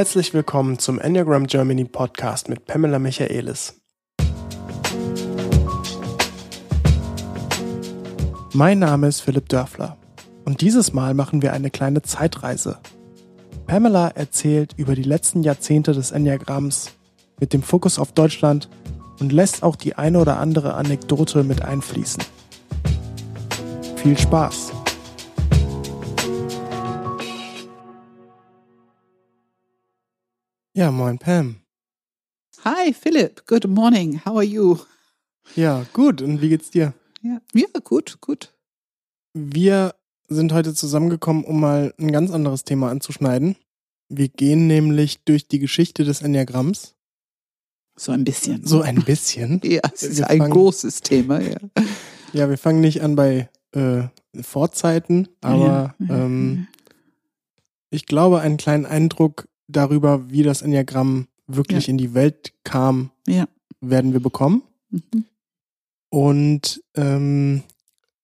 Herzlich willkommen zum Enneagram Germany Podcast mit Pamela Michaelis. Mein Name ist Philipp Dörfler und dieses Mal machen wir eine kleine Zeitreise. Pamela erzählt über die letzten Jahrzehnte des Enneagramms mit dem Fokus auf Deutschland und lässt auch die eine oder andere Anekdote mit einfließen. Viel Spaß! Ja, moin Pam. Hi Philipp, good morning. How are you? Ja, gut. Und wie geht's dir? Ja, ja gut, gut. Wir sind heute zusammengekommen, um mal ein ganz anderes Thema anzuschneiden. Wir gehen nämlich durch die Geschichte des Enneagramms. So ein bisschen. So ein bisschen. ja, es ist wir ein fangen, großes Thema, ja. Ja, wir fangen nicht an bei äh, Vorzeiten, aber ja, ähm, ich glaube, einen kleinen Eindruck darüber, wie das Enneagramm wirklich ja. in die Welt kam, ja. werden wir bekommen. Mhm. Und ähm,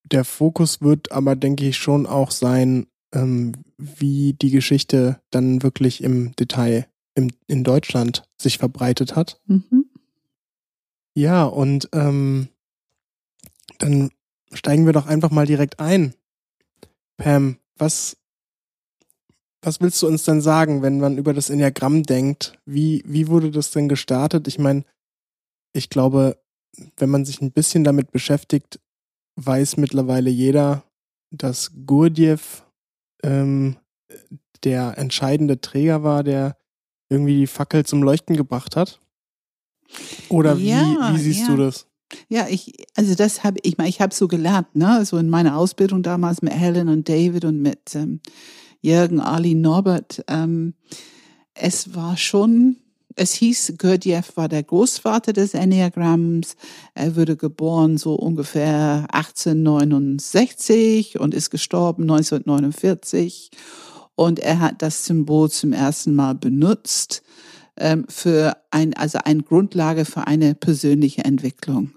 der Fokus wird aber, denke ich, schon auch sein, ähm, wie die Geschichte dann wirklich im Detail im, in Deutschland sich verbreitet hat. Mhm. Ja, und ähm, dann steigen wir doch einfach mal direkt ein. Pam, was was willst du uns denn sagen, wenn man über das Enneagramm denkt? Wie, wie wurde das denn gestartet? Ich meine, ich glaube, wenn man sich ein bisschen damit beschäftigt, weiß mittlerweile jeder, dass Gurdjieff ähm, der entscheidende Träger war, der irgendwie die Fackel zum Leuchten gebracht hat. Oder ja, wie, wie siehst ja. du das? Ja, ich, also das habe ich mal, ich habe so gelernt, ne, so in meiner Ausbildung damals mit Helen und David und mit ähm, Jürgen Ali Norbert. Ähm, es war schon, es hieß, Gurdjieff war der Großvater des Enneagramms. Er wurde geboren so ungefähr 1869 und ist gestorben 1949. Und er hat das Symbol zum ersten Mal benutzt ähm, für ein, also eine Grundlage für eine persönliche Entwicklung.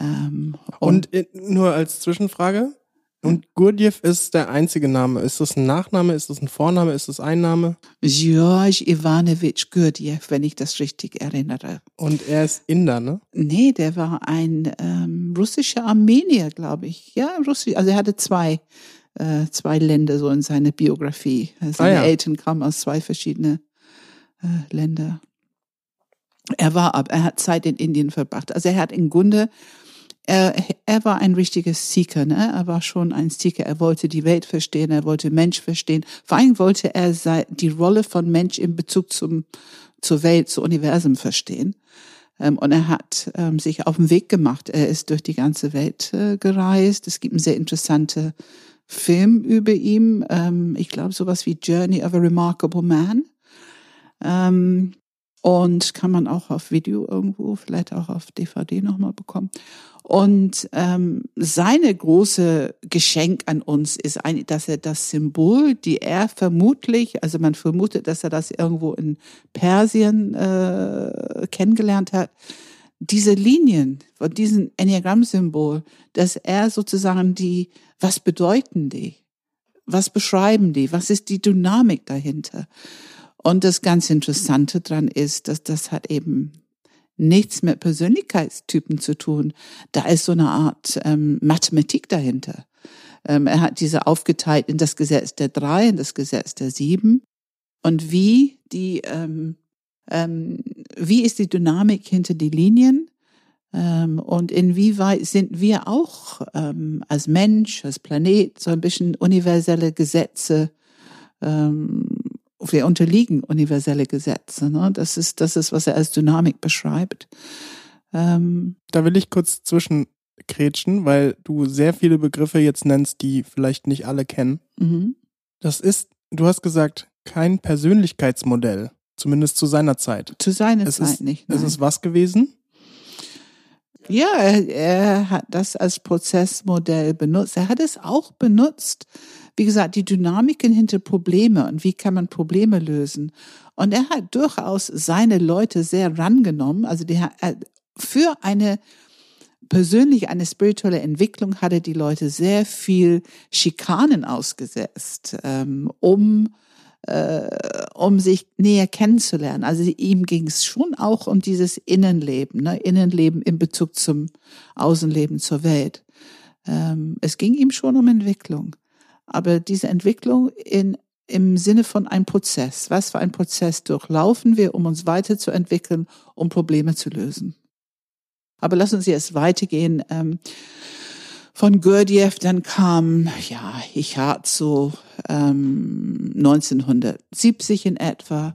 Ähm, und, und nur als Zwischenfrage, und Gurdjieff ist der einzige Name. Ist das ein Nachname? Ist das ein Vorname? Ist das ein Name? George Ivanovich Gurdjieff, wenn ich das richtig erinnere. Und er ist Inder, ne? Nee, der war ein ähm, russischer Armenier, glaube ich. Ja, Russisch. Also er hatte zwei, äh, zwei Länder so in seiner Biografie. Seine ah, ja. Eltern kamen aus zwei verschiedenen äh, Länder. Er war ab, er hat Zeit in Indien verbracht. Also er hat im Grunde er, er war ein richtiger Seeker, ne? Er war schon ein Seeker. Er wollte die Welt verstehen, er wollte Mensch verstehen. Vor allem wollte er die Rolle von Mensch in Bezug zum, zur Welt, zum Universum verstehen. Ähm, und er hat ähm, sich auf den Weg gemacht. Er ist durch die ganze Welt äh, gereist. Es gibt einen sehr interessanten Film über ihn. Ähm, ich glaube, sowas wie Journey of a Remarkable Man. Und kann man auch auf Video irgendwo, vielleicht auch auf DVD nochmal bekommen. Und ähm, seine große Geschenk an uns ist, ein, dass er das Symbol, die er vermutlich, also man vermutet, dass er das irgendwo in Persien äh, kennengelernt hat, diese Linien von diesem Enneagramm-Symbol, dass er sozusagen die, was bedeuten die? Was beschreiben die? Was ist die Dynamik dahinter? Und das ganz Interessante dran ist, dass das hat eben nichts mit Persönlichkeitstypen zu tun. Da ist so eine Art ähm, Mathematik dahinter. Ähm, er hat diese aufgeteilt in das Gesetz der drei, in das Gesetz der sieben. Und wie die, ähm, ähm, wie ist die Dynamik hinter die Linien? Ähm, und inwieweit sind wir auch ähm, als Mensch, als Planet so ein bisschen universelle Gesetze ähm, wir unterliegen universelle Gesetze. Ne? Das ist, das ist, was er als Dynamik beschreibt. Ähm, da will ich kurz zwischenkrätschen, weil du sehr viele Begriffe jetzt nennst, die vielleicht nicht alle kennen. Mhm. Das ist, du hast gesagt, kein Persönlichkeitsmodell, zumindest zu seiner Zeit. Zu seiner es Zeit ist, nicht. Nein. Es ist was gewesen? Ja, er, er hat das als Prozessmodell benutzt. Er hat es auch benutzt, wie gesagt, die Dynamiken hinter Probleme und wie kann man Probleme lösen. Und er hat durchaus seine Leute sehr rangenommen. Also die, für eine persönlich eine spirituelle Entwicklung hat er die Leute sehr viel Schikanen ausgesetzt, ähm, um äh, um sich näher kennenzulernen. Also ihm ging es schon auch um dieses Innenleben, ne? Innenleben in Bezug zum Außenleben zur Welt. Ähm, es ging ihm schon um Entwicklung, aber diese Entwicklung in im Sinne von einem Prozess. Was für ein Prozess durchlaufen wir, um uns weiterzuentwickeln, um Probleme zu lösen? Aber lassen uns jetzt weitergehen. Ähm, von Gurdjieff, dann kam, ja, ich hatte so ähm, 1970 in etwa.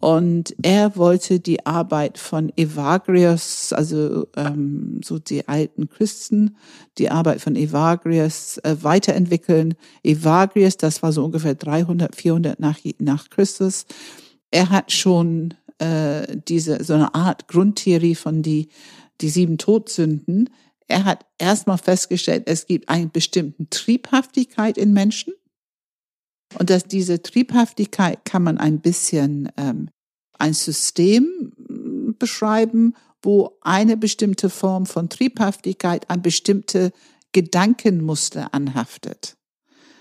Und er wollte die Arbeit von Evagrius, also ähm, so die alten Christen, die Arbeit von Evagrius äh, weiterentwickeln. Evagrius, das war so ungefähr 300, 400 nach, nach Christus. Er hat schon äh, diese so eine Art Grundtheorie von die die sieben Todsünden er hat erstmal festgestellt, es gibt eine bestimmte Triebhaftigkeit in Menschen und dass diese Triebhaftigkeit kann man ein bisschen ähm, ein System mm, beschreiben, wo eine bestimmte Form von Triebhaftigkeit an bestimmte Gedankenmuster anhaftet.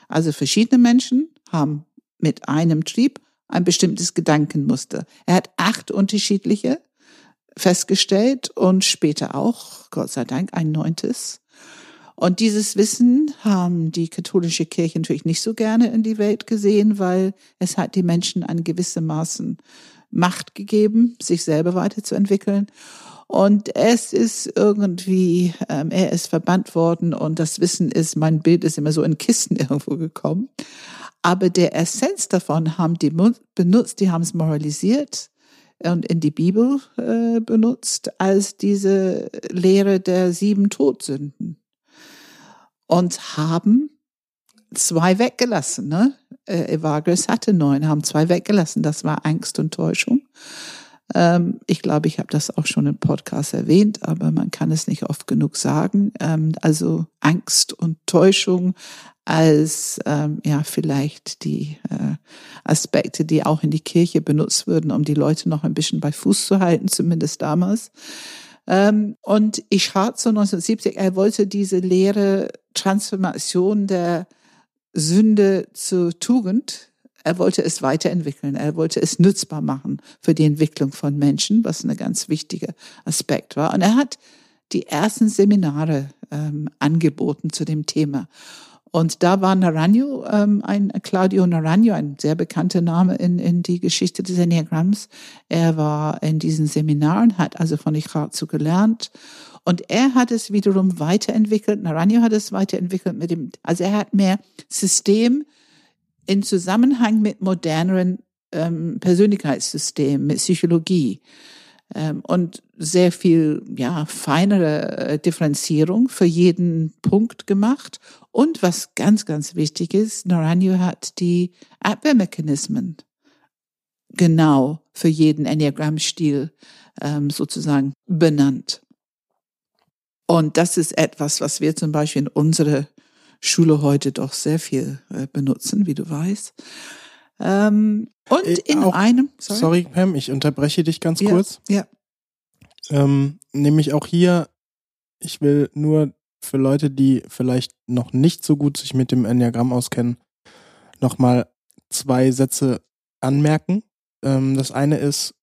Also verschiedene Menschen haben mit einem Trieb ein bestimmtes Gedankenmuster. Er hat acht unterschiedliche festgestellt und später auch, Gott sei Dank, ein neuntes. Und dieses Wissen haben die katholische Kirche natürlich nicht so gerne in die Welt gesehen, weil es hat die Menschen an gewissem Maßen Macht gegeben, sich selber weiterzuentwickeln. Und es ist irgendwie, ähm, er ist verbannt worden und das Wissen ist, mein Bild ist immer so in Kisten irgendwo gekommen. Aber der Essenz davon haben die benutzt, die haben es moralisiert, und in die Bibel äh, benutzt als diese Lehre der sieben Todsünden und haben zwei weggelassen. Ne? Äh, Evagrius hatte neun, haben zwei weggelassen. Das war Angst und Täuschung. Ähm, ich glaube, ich habe das auch schon im Podcast erwähnt, aber man kann es nicht oft genug sagen. Ähm, also Angst und Täuschung als ähm, ja vielleicht die äh, Aspekte, die auch in die Kirche benutzt würden, um die Leute noch ein bisschen bei Fuß zu halten, zumindest damals. Ähm, und ich hatte so 1970, er wollte diese leere Transformation der Sünde zur Tugend, er wollte es weiterentwickeln, er wollte es nutzbar machen für die Entwicklung von Menschen, was ein ganz wichtiger Aspekt war. Und er hat die ersten Seminare ähm, angeboten zu dem Thema. Und da war Naranjo, ähm, ein Claudio Naranjo, ein sehr bekannter Name in, in die Geschichte des Enneagramms. Er war in diesen Seminaren, hat also von Ichazu gelernt. Und er hat es wiederum weiterentwickelt. Naranjo hat es weiterentwickelt mit dem, also er hat mehr System in Zusammenhang mit moderneren ähm, Persönlichkeitssystemen, mit Psychologie ähm, und sehr viel ja feinere äh, Differenzierung für jeden Punkt gemacht und was ganz, ganz wichtig ist, Naranjo hat die Abwehrmechanismen genau für jeden Enneagramm-Stil ähm, sozusagen benannt. Und das ist etwas, was wir zum Beispiel in unserer Schule heute doch sehr viel äh, benutzen, wie du weißt. Ähm, und äh, in auch, einem. Sorry? sorry, Pam, ich unterbreche dich ganz ja, kurz. Ja. Ähm, nämlich auch hier, ich will nur für Leute, die vielleicht noch nicht so gut sich mit dem Enneagramm auskennen, nochmal zwei Sätze anmerken. Ähm, das eine ist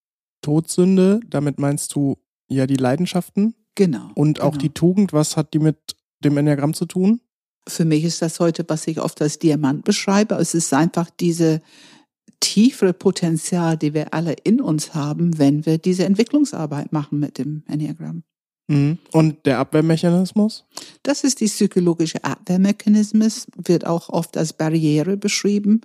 Todsünde, damit meinst du ja die Leidenschaften. Genau. Und auch genau. die Tugend, was hat die mit dem Enneagramm zu tun? Für mich ist das heute, was ich oft als Diamant beschreibe. Es ist einfach diese tiefere Potenzial, die wir alle in uns haben, wenn wir diese Entwicklungsarbeit machen mit dem Enneagramm. Mhm. Und der Abwehrmechanismus? Das ist die psychologische Abwehrmechanismus, wird auch oft als Barriere beschrieben.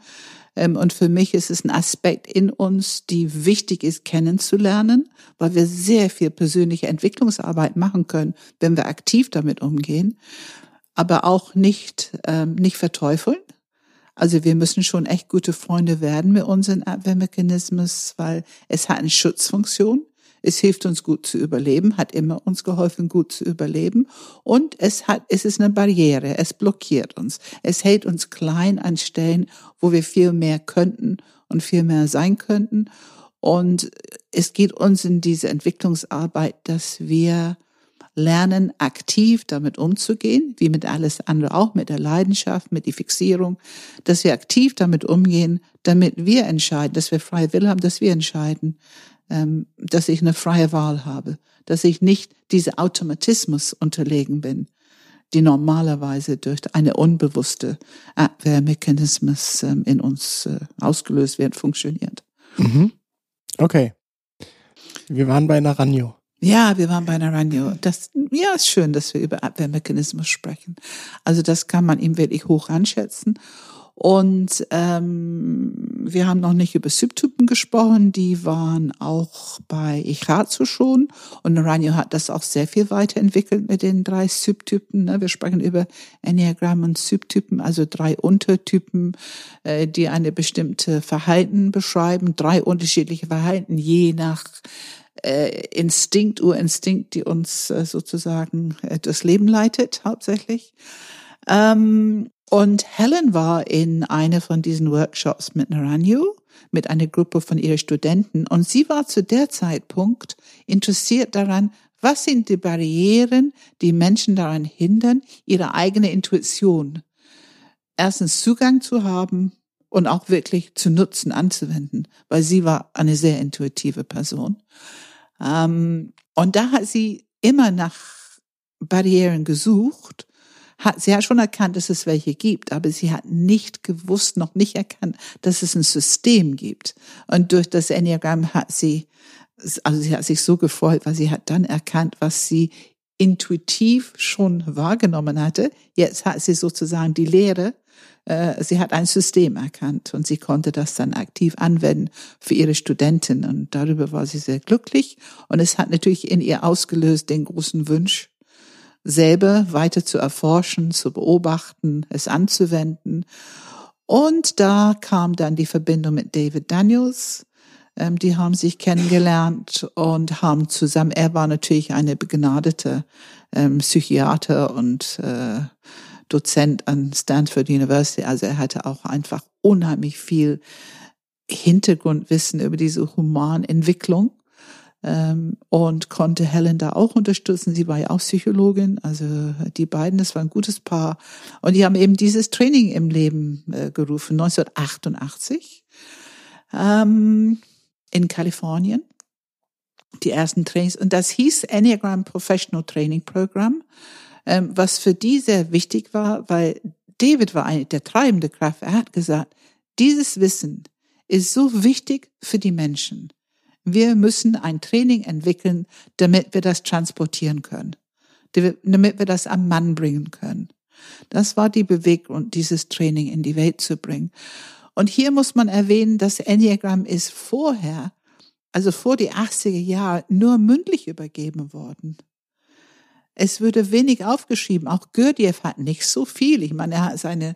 Ähm, und für mich ist es ein Aspekt in uns, die wichtig ist, kennenzulernen, weil wir sehr viel persönliche Entwicklungsarbeit machen können, wenn wir aktiv damit umgehen, aber auch nicht, ähm, nicht verteufeln. Also wir müssen schon echt gute Freunde werden mit unseren Abwehrmechanismus, weil es hat eine Schutzfunktion. Es hilft uns gut zu überleben, hat immer uns geholfen, gut zu überleben. Und es hat, es ist eine Barriere. Es blockiert uns. Es hält uns klein an Stellen, wo wir viel mehr könnten und viel mehr sein könnten. Und es geht uns in diese Entwicklungsarbeit, dass wir lernen, aktiv damit umzugehen, wie mit alles andere auch, mit der Leidenschaft, mit der Fixierung, dass wir aktiv damit umgehen, damit wir entscheiden, dass wir freie Wille haben, dass wir entscheiden, ähm, dass ich eine freie Wahl habe, dass ich nicht diese Automatismus unterlegen bin, die normalerweise durch eine unbewusste Abwehrmechanismus ähm, in uns äh, ausgelöst wird, funktioniert. Mhm. Okay. Wir waren bei Naranjo. Ja, wir waren bei Naranjo. Das, ja, ist schön, dass wir über Abwehrmechanismus sprechen. Also das kann man ihm wirklich hoch anschätzen. Und ähm, wir haben noch nicht über Subtypen gesprochen, die waren auch bei Ichazu schon. Und Naranjo hat das auch sehr viel weiterentwickelt mit den drei Subtypen. Ne? Wir sprechen über Enneagramm und Subtypen, also drei Untertypen, äh, die eine bestimmte Verhalten beschreiben, drei unterschiedliche Verhalten, je nach äh, Instinkt, Urinstinkt, die uns äh, sozusagen äh, das Leben leitet, hauptsächlich. Ähm, und Helen war in einer von diesen Workshops mit Naranjo, mit einer Gruppe von ihren Studenten. Und sie war zu der Zeitpunkt interessiert daran, was sind die Barrieren, die Menschen daran hindern, ihre eigene Intuition erstens Zugang zu haben und auch wirklich zu nutzen, anzuwenden, weil sie war eine sehr intuitive Person. Ähm, und da hat sie immer nach Barrieren gesucht. Hat, sie hat schon erkannt, dass es welche gibt, aber sie hat nicht gewusst, noch nicht erkannt, dass es ein System gibt. Und durch das Enneagramm hat sie, also sie hat sich so gefreut, weil sie hat dann erkannt, was sie intuitiv schon wahrgenommen hatte. Jetzt hat sie sozusagen die Lehre sie hat ein System erkannt und sie konnte das dann aktiv anwenden für ihre Studenten und darüber war sie sehr glücklich und es hat natürlich in ihr ausgelöst den großen Wunsch, selber weiter zu erforschen, zu beobachten, es anzuwenden. Und da kam dann die Verbindung mit David Daniels. Ähm, die haben sich kennengelernt und haben zusammen, er war natürlich eine begnadete ähm, Psychiater und äh, Dozent an Stanford University. Also er hatte auch einfach unheimlich viel Hintergrundwissen über diese Humanentwicklung ähm, und konnte Helen da auch unterstützen. Sie war ja auch Psychologin, also die beiden, das war ein gutes Paar. Und die haben eben dieses Training im Leben äh, gerufen, 1988 ähm, in Kalifornien. Die ersten Trainings. Und das hieß Enneagram Professional Training Program ähm, was für die sehr wichtig war, weil David war eine der treibende Kraft. Er hat gesagt, dieses Wissen ist so wichtig für die Menschen. Wir müssen ein Training entwickeln, damit wir das transportieren können, damit wir das am Mann bringen können. Das war die Bewegung, dieses Training in die Welt zu bringen. Und hier muss man erwähnen, das Enneagramm ist vorher, also vor die 80er Jahre, nur mündlich übergeben worden. Es würde wenig aufgeschrieben. Auch Gurdjieff hat nicht so viel. Ich meine, er hat seine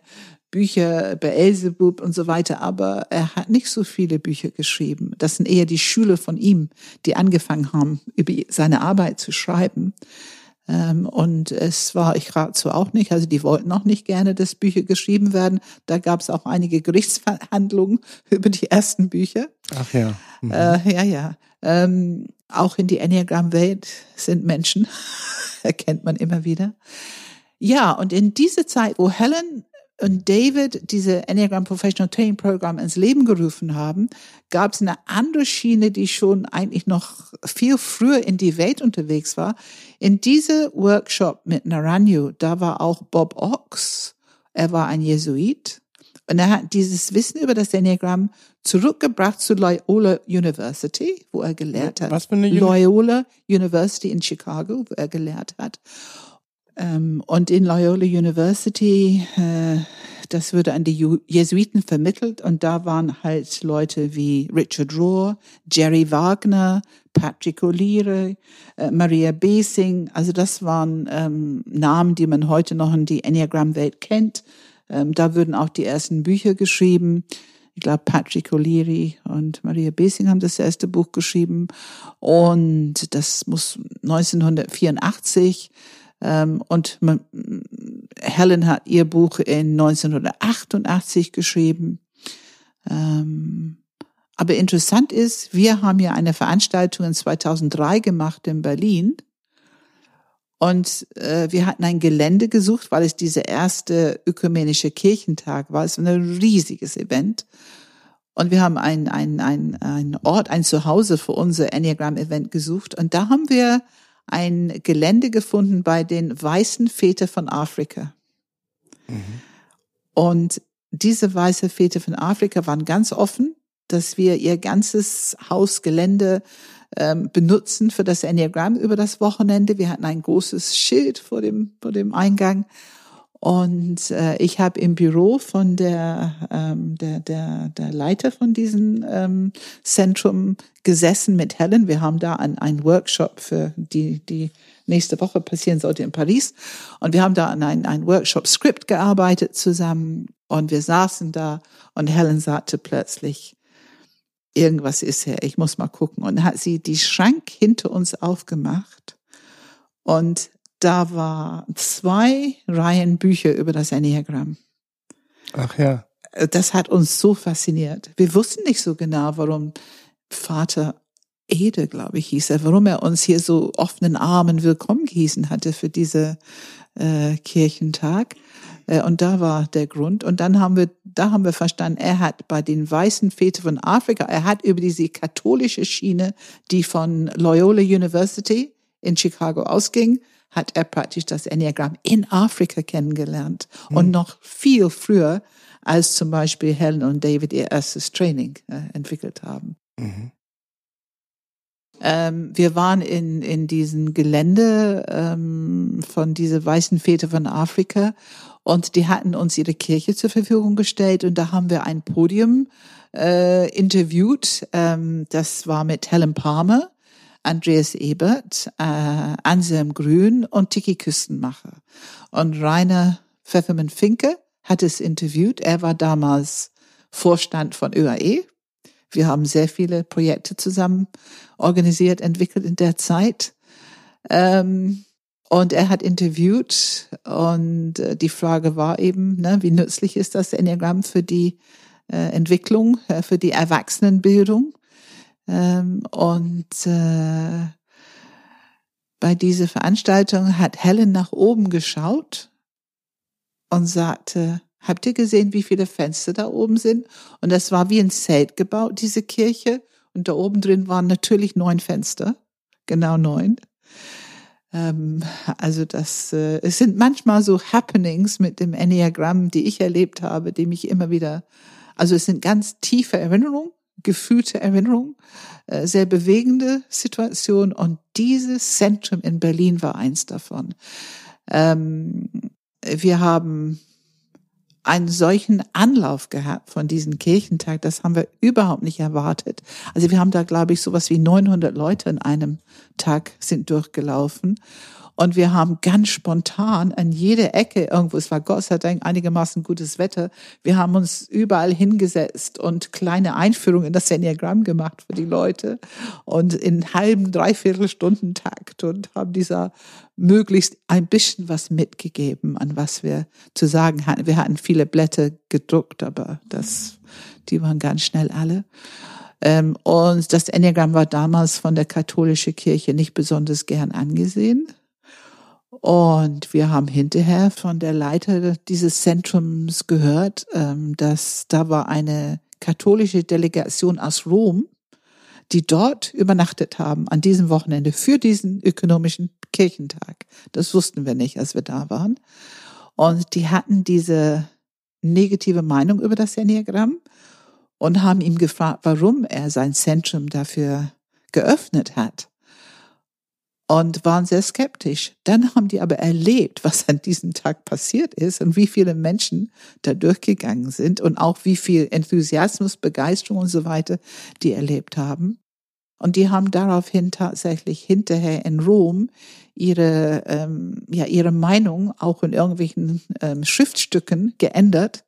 Bücher Beelzebub und so weiter, aber er hat nicht so viele Bücher geschrieben. Das sind eher die Schüler von ihm, die angefangen haben, über seine Arbeit zu schreiben. Ähm, und es war, ich rate so auch nicht, also die wollten auch nicht gerne, dass Bücher geschrieben werden. Da gab es auch einige Gerichtsverhandlungen über die ersten Bücher. Ach ja. Mhm. Äh, ja, ja. Ähm, auch in die Enneagram-Welt sind Menschen, erkennt man immer wieder. Ja, und in dieser Zeit, wo Helen und David diese Enneagram Professional Training Program ins Leben gerufen haben, gab es eine andere Schiene, die schon eigentlich noch viel früher in die Welt unterwegs war. In diese Workshop mit Naranjo, da war auch Bob Ox. Er war ein Jesuit und er hat dieses Wissen über das Enneagramm zurückgebracht zu Loyola University, wo er gelehrt hat. Was für eine Uni Loyola University in Chicago, wo er gelehrt hat. Ähm, und in Loyola University, äh, das wurde an die Jesuiten vermittelt und da waren halt Leute wie Richard Rohr, Jerry Wagner, Patrick O'Leary, äh, Maria Besing. Also das waren ähm, Namen, die man heute noch in die Enneagram-Welt kennt. Ähm, da würden auch die ersten Bücher geschrieben. Ich glaube, Patrick O'Leary und Maria Besing haben das erste Buch geschrieben. Und das muss 1984. Ähm, und man, Helen hat ihr Buch in 1988 geschrieben. Ähm, aber interessant ist, wir haben ja eine Veranstaltung in 2003 gemacht in Berlin. Und äh, wir hatten ein Gelände gesucht, weil es dieser erste ökumenische Kirchentag war. Es war ein riesiges Event. Und wir haben ein, ein, ein, ein Ort, ein Zuhause für unser Enneagram-Event gesucht. Und da haben wir ein Gelände gefunden bei den weißen Väter von Afrika. Mhm. Und diese weißen Väter von Afrika waren ganz offen, dass wir ihr ganzes Hausgelände ähm, benutzen für das Enneagramm über das Wochenende. Wir hatten ein großes Schild vor dem, vor dem Eingang. Und äh, ich habe im Büro von der, ähm, der, der, der Leiter von diesem ähm, Zentrum gesessen mit Helen. Wir haben da ein, ein Workshop für die, die nächste Woche passieren sollte in Paris. Und wir haben da an ein, ein Workshop-Skript gearbeitet zusammen. Und wir saßen da und Helen sagte plötzlich, irgendwas ist hier, ich muss mal gucken. Und hat sie die Schrank hinter uns aufgemacht und da war zwei Reihen Bücher über das Enneagramm. Ach ja. Das hat uns so fasziniert. Wir wussten nicht so genau, warum Vater Ede, glaube ich, hieß er, warum er uns hier so offenen Armen willkommen gehießen hatte für diese äh, Kirchentag. Äh, und da war der Grund. Und dann haben wir, da haben wir verstanden, er hat bei den weißen Vätern von Afrika, er hat über diese katholische Schiene, die von Loyola University in Chicago ausging, hat er praktisch das Enneagramm in Afrika kennengelernt mhm. und noch viel früher als zum Beispiel Helen und David ihr erstes Training äh, entwickelt haben. Mhm. Ähm, wir waren in, in diesem Gelände ähm, von diese weißen Väter von Afrika und die hatten uns ihre Kirche zur Verfügung gestellt und da haben wir ein Podium äh, interviewt. Ähm, das war mit Helen Palmer, Andreas Ebert, äh, Anselm Grün und Tiki Küstenmacher. Und Rainer Pfeffermann-Finke hat es interviewt. Er war damals Vorstand von ÖAE, wir haben sehr viele Projekte zusammen organisiert, entwickelt in der Zeit. Ähm, und er hat interviewt und äh, die Frage war eben, ne, wie nützlich ist das Enneagramm für die äh, Entwicklung, äh, für die Erwachsenenbildung. Ähm, und äh, bei dieser Veranstaltung hat Helen nach oben geschaut und sagte, Habt ihr gesehen, wie viele Fenster da oben sind? Und das war wie ein Zelt gebaut, diese Kirche. Und da oben drin waren natürlich neun Fenster. Genau neun. Ähm, also das, äh, es sind manchmal so Happenings mit dem Enneagramm, die ich erlebt habe, die mich immer wieder, also es sind ganz tiefe Erinnerungen, gefühlte Erinnerungen, äh, sehr bewegende Situationen. Und dieses Zentrum in Berlin war eins davon. Ähm, wir haben einen solchen Anlauf gehabt von diesem Kirchentag. Das haben wir überhaupt nicht erwartet. Also wir haben da, glaube ich, sowas wie 900 Leute in einem Tag sind durchgelaufen. Und wir haben ganz spontan an jeder Ecke irgendwo, es war Gott sei Dank einigermaßen gutes Wetter, wir haben uns überall hingesetzt und kleine Einführungen in das Enneagramm gemacht für die Leute und in halben, dreiviertel Stunden Takt und haben dieser möglichst ein bisschen was mitgegeben, an was wir zu sagen hatten. Wir hatten viele Blätter gedruckt, aber das, die waren ganz schnell alle. Ähm, und das Enneagramm war damals von der katholischen Kirche nicht besonders gern angesehen. Und wir haben hinterher von der Leiter dieses Zentrums gehört, ähm, dass da war eine katholische Delegation aus Rom, die dort übernachtet haben an diesem Wochenende für diesen ökonomischen Kirchentag. Das wussten wir nicht, als wir da waren. Und die hatten diese negative Meinung über das Enneagramm und haben ihm gefragt, warum er sein Zentrum dafür geöffnet hat und waren sehr skeptisch. Dann haben die aber erlebt, was an diesem Tag passiert ist und wie viele Menschen da durchgegangen sind und auch wie viel Enthusiasmus, Begeisterung und so weiter die erlebt haben. Und die haben daraufhin tatsächlich hinterher in Rom ihre, ähm, ja, ihre Meinung auch in irgendwelchen ähm, Schriftstücken geändert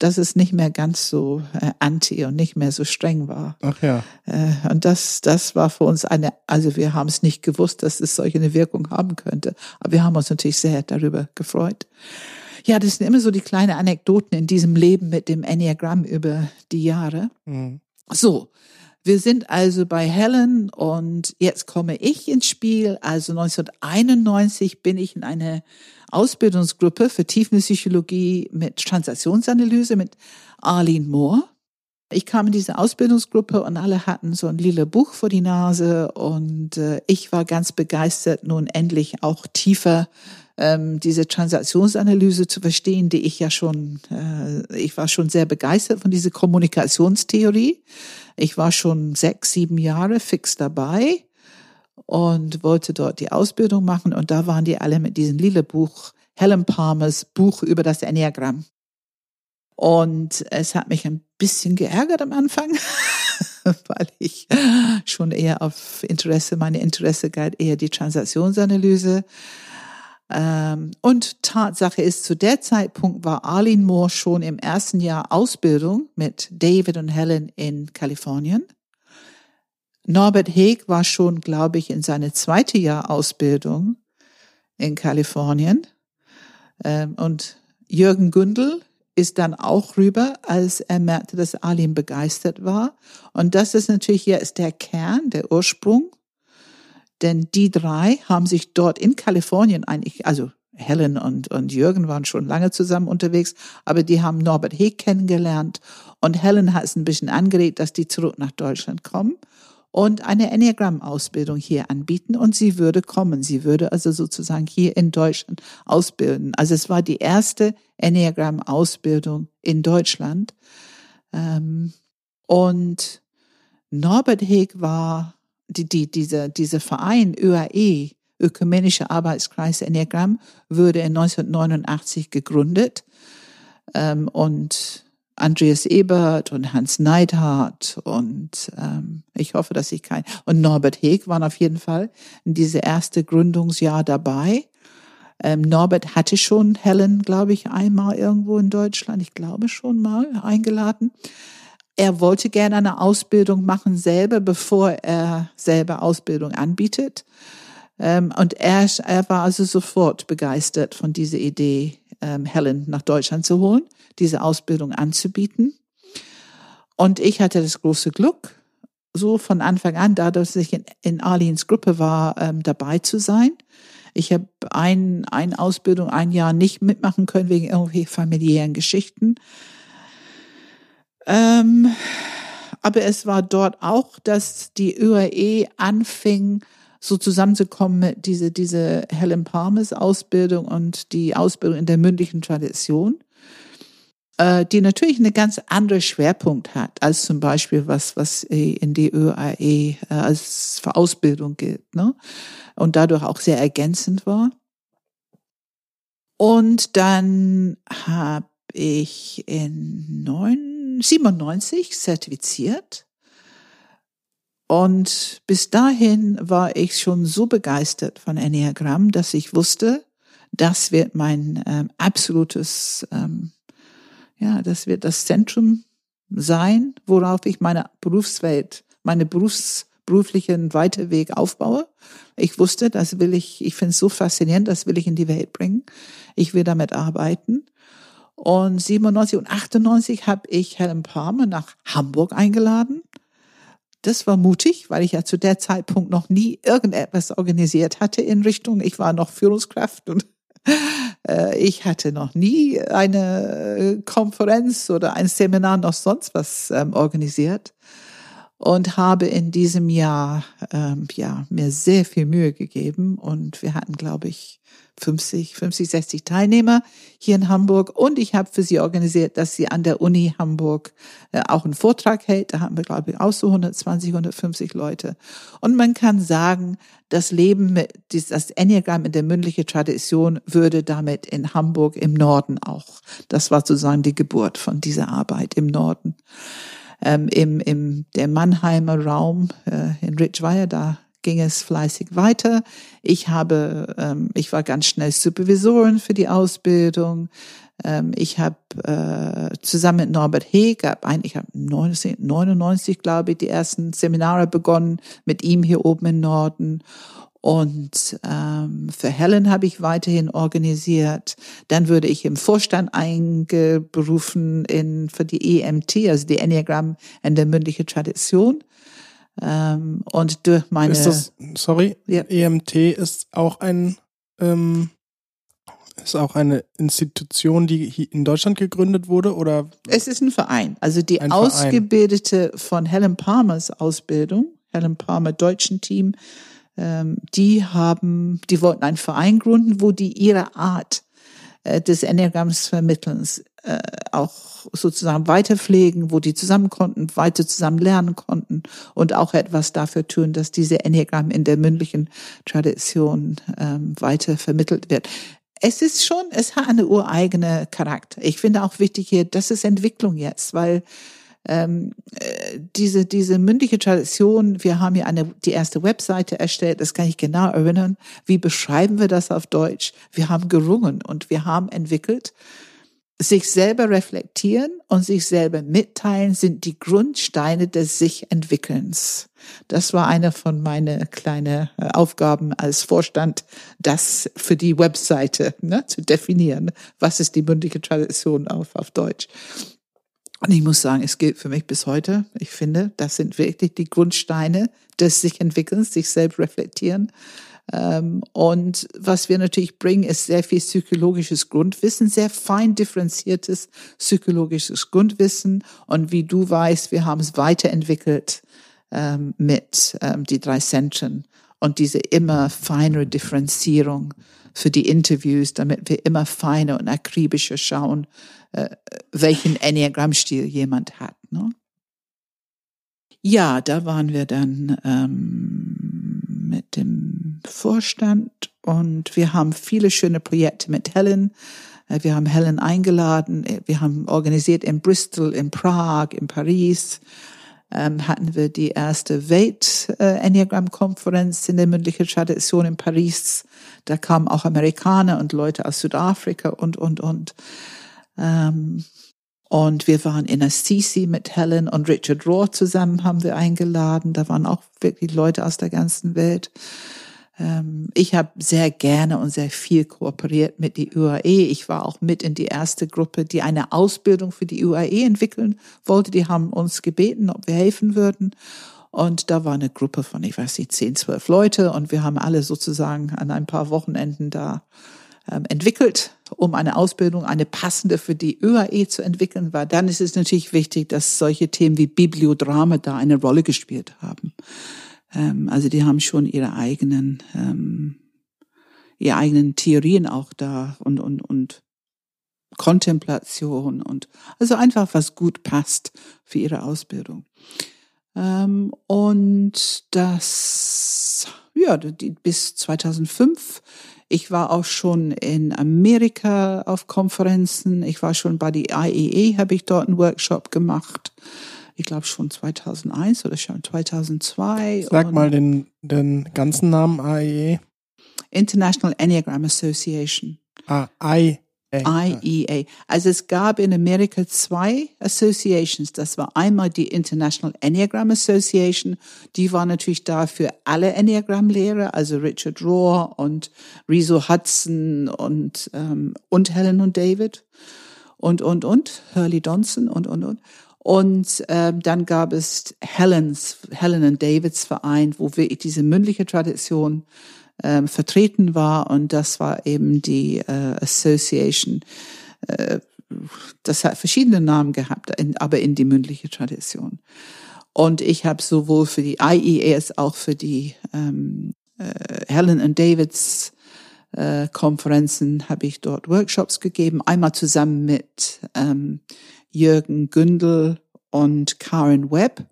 dass es nicht mehr ganz so äh, anti und nicht mehr so streng war. Ach ja. Äh, und das, das war für uns eine, also wir haben es nicht gewusst, dass es solche eine Wirkung haben könnte. Aber wir haben uns natürlich sehr darüber gefreut. Ja, das sind immer so die kleinen Anekdoten in diesem Leben mit dem Enneagramm über die Jahre. Mhm. So, Wir sind also bei Helen und jetzt komme ich ins Spiel. Also 1991 bin ich in eine Ausbildungsgruppe für Tiefenpsychologie mit Transaktionsanalyse mit Arlene Moore. Ich kam in diese Ausbildungsgruppe und alle hatten so ein lila Buch vor die Nase und äh, ich war ganz begeistert, nun endlich auch tiefer ähm, diese Transaktionsanalyse zu verstehen, die ich ja schon, äh, ich war schon sehr begeistert von dieser Kommunikationstheorie. Ich war schon sechs, sieben Jahre fix dabei und wollte dort die Ausbildung machen und da waren die alle mit diesem lila Buch, Helen Palmers Buch über das Enneagramm. Und es hat mich ein bisschen geärgert am Anfang, weil ich schon eher auf Interesse, meine Interesse galt eher die Transaktionsanalyse. Ähm, und Tatsache ist, zu der Zeitpunkt war Arlene Moore schon im ersten Jahr Ausbildung mit David und Helen in Kalifornien. Norbert Heeg war schon, glaube ich, in seine zweite Jahr Ausbildung in Kalifornien. Ähm, und Jürgen Gündel ist dann auch rüber, als er merkte, dass Alim begeistert war. Und das ist natürlich ist der Kern, der Ursprung. Denn die drei haben sich dort in Kalifornien eigentlich, also Helen und, und Jürgen waren schon lange zusammen unterwegs, aber die haben Norbert Heeg kennengelernt und Helen hat es ein bisschen angeregt, dass die zurück nach Deutschland kommen und eine Enneagram-Ausbildung hier anbieten und sie würde kommen. Sie würde also sozusagen hier in Deutschland ausbilden. Also es war die erste Enneagram-Ausbildung in Deutschland. Ähm, und Norbert Heg war die, die, diese, dieser Verein ÖAE, Ökumenische Arbeitskreis Enneagram, wurde in 1989 gegründet. Ähm, und Andreas Ebert und Hans Neidhardt und ähm, ich hoffe, dass ich kein und Norbert Heg waren auf jeden Fall in diese erste Gründungsjahr dabei. Ähm, Norbert hatte schon Helen, glaube ich, einmal irgendwo in Deutschland, ich glaube schon mal eingeladen. Er wollte gerne eine Ausbildung machen selber, bevor er selber Ausbildung anbietet. Ähm, und er, er war also sofort begeistert von dieser Idee, ähm, Helen nach Deutschland zu holen, diese Ausbildung anzubieten. Und ich hatte das große Glück, so von Anfang an, dadurch, dass ich in, in Arlene's Gruppe war, ähm, dabei zu sein. Ich habe ein, eine Ausbildung ein Jahr nicht mitmachen können wegen irgendwie familiären Geschichten. Ähm, aber es war dort auch, dass die ÖAE anfing, so zusammenzukommen mit diese, diese Helen Palmers Ausbildung und die Ausbildung in der mündlichen Tradition, äh, die natürlich eine ganz andere Schwerpunkt hat, als zum Beispiel was, was in die ÖAE äh, als für Ausbildung gilt, ne? Und dadurch auch sehr ergänzend war. Und dann habe ich in 9, 97 zertifiziert und bis dahin war ich schon so begeistert von Enneagramm, dass ich wusste, das wird mein ähm, absolutes, ähm, ja, das wird das Zentrum sein, worauf ich meine Berufswelt, meine Berufs, beruflichen Weiterweg aufbaue. Ich wusste, das will ich, ich finde es so faszinierend, das will ich in die Welt bringen. Ich will damit arbeiten. Und 97 und 98 habe ich Helen Palmer nach Hamburg eingeladen. Das war mutig, weil ich ja zu der Zeitpunkt noch nie irgendetwas organisiert hatte in Richtung, ich war noch Führungskraft und äh, ich hatte noch nie eine Konferenz oder ein Seminar noch sonst was ähm, organisiert und habe in diesem Jahr ähm, ja mir sehr viel Mühe gegeben und wir hatten glaube ich 50, 50, 60 Teilnehmer hier in Hamburg und ich habe für sie organisiert, dass sie an der Uni Hamburg äh, auch einen Vortrag hält. Da haben wir, glaube ich, auch so 120, 150 Leute. Und man kann sagen, das Leben mit das Enneagramm in der mündlichen Tradition würde damit in Hamburg im Norden auch. Das war sozusagen die Geburt von dieser Arbeit im Norden. Ähm, im, im der Mannheimer Raum äh, in Ridgewire, da ging es fleißig weiter. Ich habe, ähm, ich war ganz schnell Supervisorin für die Ausbildung. Ähm, ich habe äh, zusammen mit Norbert Heeg, hab ein, habe 99, glaube ich, die ersten Seminare begonnen mit ihm hier oben im Norden. Und ähm, für Helen habe ich weiterhin organisiert. Dann würde ich im Vorstand eingeberufen in, für die EMT, also die Enneagram in der mündlichen Tradition. Ähm, und durch meine. Ist das, sorry, ja. EMT ist auch ein ähm, ist auch eine Institution, die in Deutschland gegründet wurde, oder? Es ist ein Verein. Also die Ausgebildete Verein. von Helen Palmers Ausbildung, Helen Palmer deutschen Team, die haben, die wollten einen Verein gründen, wo die ihre Art äh, des Enneagramms vermittelns äh, auch sozusagen weiterpflegen, wo die zusammen konnten, weiter zusammen lernen konnten und auch etwas dafür tun, dass diese Enneagramm in der mündlichen Tradition ähm, weiter vermittelt wird. Es ist schon, es hat eine ureigene Charakter. Ich finde auch wichtig hier, das ist Entwicklung jetzt, weil ähm, äh, diese, diese mündliche Tradition, wir haben ja eine, die erste Webseite erstellt, das kann ich genau erinnern. Wie beschreiben wir das auf Deutsch? Wir haben gerungen und wir haben entwickelt. Sich selber reflektieren und sich selber mitteilen sind die Grundsteine des sich Entwickelns. Das war eine von meinen kleinen äh, Aufgaben als Vorstand, das für die Webseite ne, zu definieren. Was ist die mündliche Tradition auf, auf Deutsch? Und ich muss sagen, es gilt für mich bis heute. Ich finde, das sind wirklich die Grundsteine des sich entwickeln, sich selbst reflektieren. Ähm, und was wir natürlich bringen, ist sehr viel psychologisches Grundwissen, sehr fein differenziertes psychologisches Grundwissen. Und wie du weißt, wir haben es weiterentwickelt ähm, mit ähm, die drei Zentren und diese immer feinere Differenzierung für die Interviews, damit wir immer feiner und akribischer schauen, äh, welchen Enneagrammstil jemand hat. Ne? Ja, da waren wir dann ähm, mit dem Vorstand und wir haben viele schöne Projekte mit Helen. Äh, wir haben Helen eingeladen. Wir haben organisiert in Bristol, in Prag, in Paris. Ähm, hatten wir die erste Welt äh, in der mündlichen Tradition in Paris. Da kamen auch Amerikaner und Leute aus Südafrika und und und. Ähm, und wir waren in Assisi mit Helen und Richard Rohr zusammen, haben wir eingeladen. Da waren auch wirklich Leute aus der ganzen Welt. Ähm, ich habe sehr gerne und sehr viel kooperiert mit die UAE. Ich war auch mit in die erste Gruppe, die eine Ausbildung für die UAE entwickeln wollte. Die haben uns gebeten, ob wir helfen würden. Und da war eine Gruppe von, ich weiß nicht, zehn, zwölf Leute. Und wir haben alle sozusagen an ein paar Wochenenden da ähm, entwickelt, um eine Ausbildung, eine passende für die ÖAE zu entwickeln, weil dann ist es natürlich wichtig, dass solche Themen wie Bibliodrama da eine Rolle gespielt haben. Ähm, also die haben schon ihre eigenen, ähm, ihre eigenen Theorien auch da und, und, und Kontemplation und also einfach was gut passt für ihre Ausbildung. Ähm, und das, ja, die, bis 2005 ich war auch schon in Amerika auf Konferenzen. Ich war schon bei der IEE, habe ich dort einen Workshop gemacht. Ich glaube schon 2001 oder schon 2002. Sag mal den, den ganzen Namen IEA. International Enneagram Association. Ah, I. IEA. Also es gab in Amerika zwei Associations. Das war einmal die International Enneagram Association. Die war natürlich da für alle Enneagram-Lehrer, also Richard Rohr und Riso Hudson und, ähm, und Helen und David und, und, und, Hurley Donson und, und, und. Und ähm, dann gab es Helens, Helen und Davids Verein, wo wirklich diese mündliche Tradition ähm, vertreten war und das war eben die äh, Association. Äh, das hat verschiedene Namen gehabt, in, aber in die mündliche Tradition. Und ich habe sowohl für die IEA als auch für die ähm, äh, Helen and Davids äh, Konferenzen habe ich dort Workshops gegeben, einmal zusammen mit ähm, Jürgen Gündel und Karen Webb.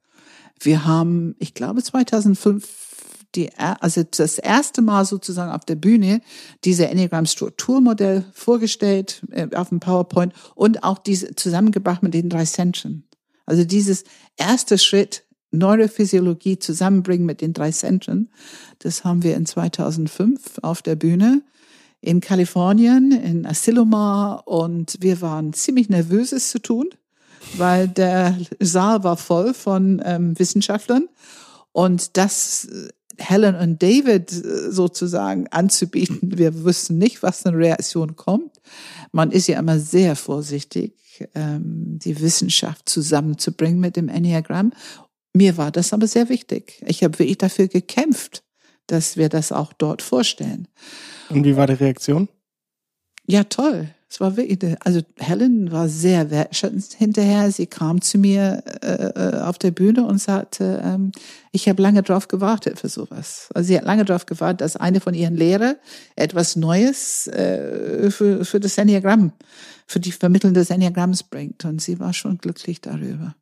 Wir haben, ich glaube, 2005 die, also das erste Mal sozusagen auf der Bühne diese Enneagram-Strukturmodell vorgestellt äh, auf dem PowerPoint und auch diese zusammengebracht mit den drei Zentren. Also dieses erste Schritt Neurophysiologie zusammenbringen mit den drei Zentren, das haben wir in 2005 auf der Bühne in Kalifornien, in Asilomar und wir waren ziemlich nervöses zu tun, weil der Saal war voll von ähm, Wissenschaftlern und das Helen und David äh, sozusagen anzubieten. Wir wussten nicht, was eine Reaktion kommt. Man ist ja immer sehr vorsichtig, ähm, die Wissenschaft zusammenzubringen mit dem Enneagramm. Mir war das aber sehr wichtig. Ich habe wirklich dafür gekämpft, dass wir das auch dort vorstellen. Und wie war die Reaktion? Ja, toll. Es war wirklich, also Helen war sehr wertschätzend hinterher. Sie kam zu mir äh, äh, auf der Bühne und sagte, ähm, ich habe lange drauf gewartet für sowas. Also sie hat lange drauf gewartet, dass eine von ihren Lehrer etwas Neues äh, für, für das Enneagramm, für die Vermittlung des Enneagramms bringt. Und sie war schon glücklich darüber.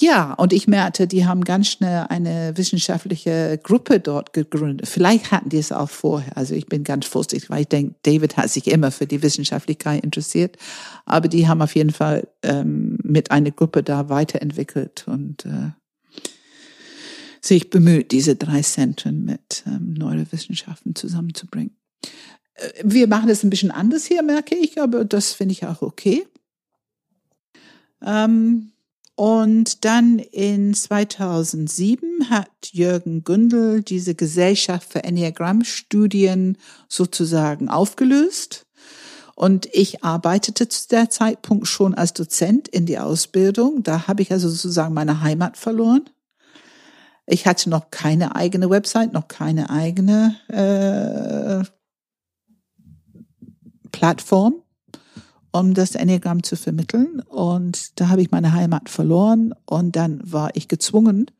Ja, und ich merkte, die haben ganz schnell eine wissenschaftliche Gruppe dort gegründet. Vielleicht hatten die es auch vorher. Also ich bin ganz vorsichtig, weil ich denke, David hat sich immer für die Wissenschaftlichkeit interessiert. Aber die haben auf jeden Fall ähm, mit einer Gruppe da weiterentwickelt und äh, sich bemüht, diese drei Zentren mit ähm, Neurowissenschaften zusammenzubringen. Äh, wir machen es ein bisschen anders hier, merke ich, aber das finde ich auch okay. Ähm, und dann in 2007 hat Jürgen Gündel diese Gesellschaft für Enneagramm-Studien sozusagen aufgelöst. Und ich arbeitete zu der Zeitpunkt schon als Dozent in die Ausbildung. Da habe ich also sozusagen meine Heimat verloren. Ich hatte noch keine eigene Website, noch keine eigene äh, Plattform um das Enneagramm zu vermitteln. Und da habe ich meine Heimat verloren und dann war ich gezwungen,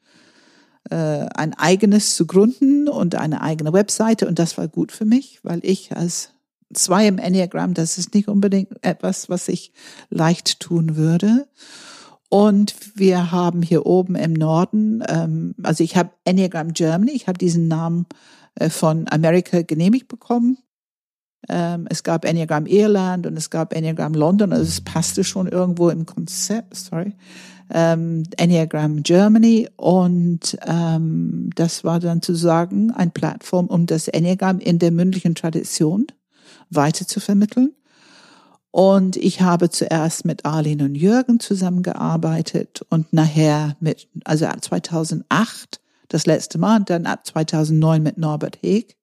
äh, ein eigenes zu gründen und eine eigene Webseite. Und das war gut für mich, weil ich als zwei im Enneagramm, das ist nicht unbedingt etwas, was ich leicht tun würde. Und wir haben hier oben im Norden, ähm, also ich habe Enneagram Germany, ich habe diesen Namen äh, von Amerika genehmigt bekommen. Ähm, es gab Enneagram Irland und es gab Enneagram London, also es passte schon irgendwo im Konzept, sorry. Ähm, Enneagram Germany und ähm, das war dann zu sagen ein Plattform, um das Enneagram in der mündlichen Tradition weiter zu vermitteln. Und ich habe zuerst mit Arlene und Jürgen zusammengearbeitet und nachher mit, also ab 2008 das letzte Mal und dann ab 2009 mit Norbert Heeg